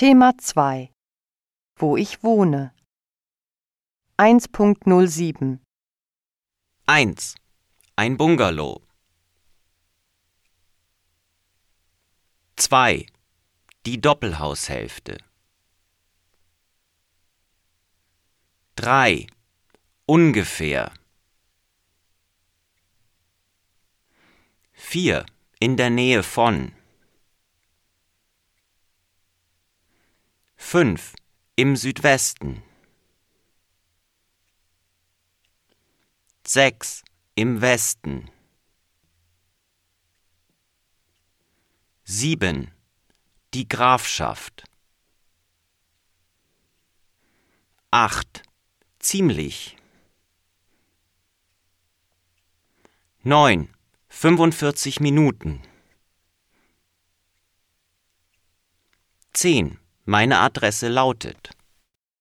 Thema 2 Wo ich wohne 1.07 1. Ein Bungalow. 2. Die Doppelhaushälfte. 3. Ungefähr. 4. In der Nähe von. 5. Im Südwesten. 6. Im Westen. 7. Die Grafschaft. 8. Ziemlich. 9. 45 Minuten. 10. Meine Adresse lautet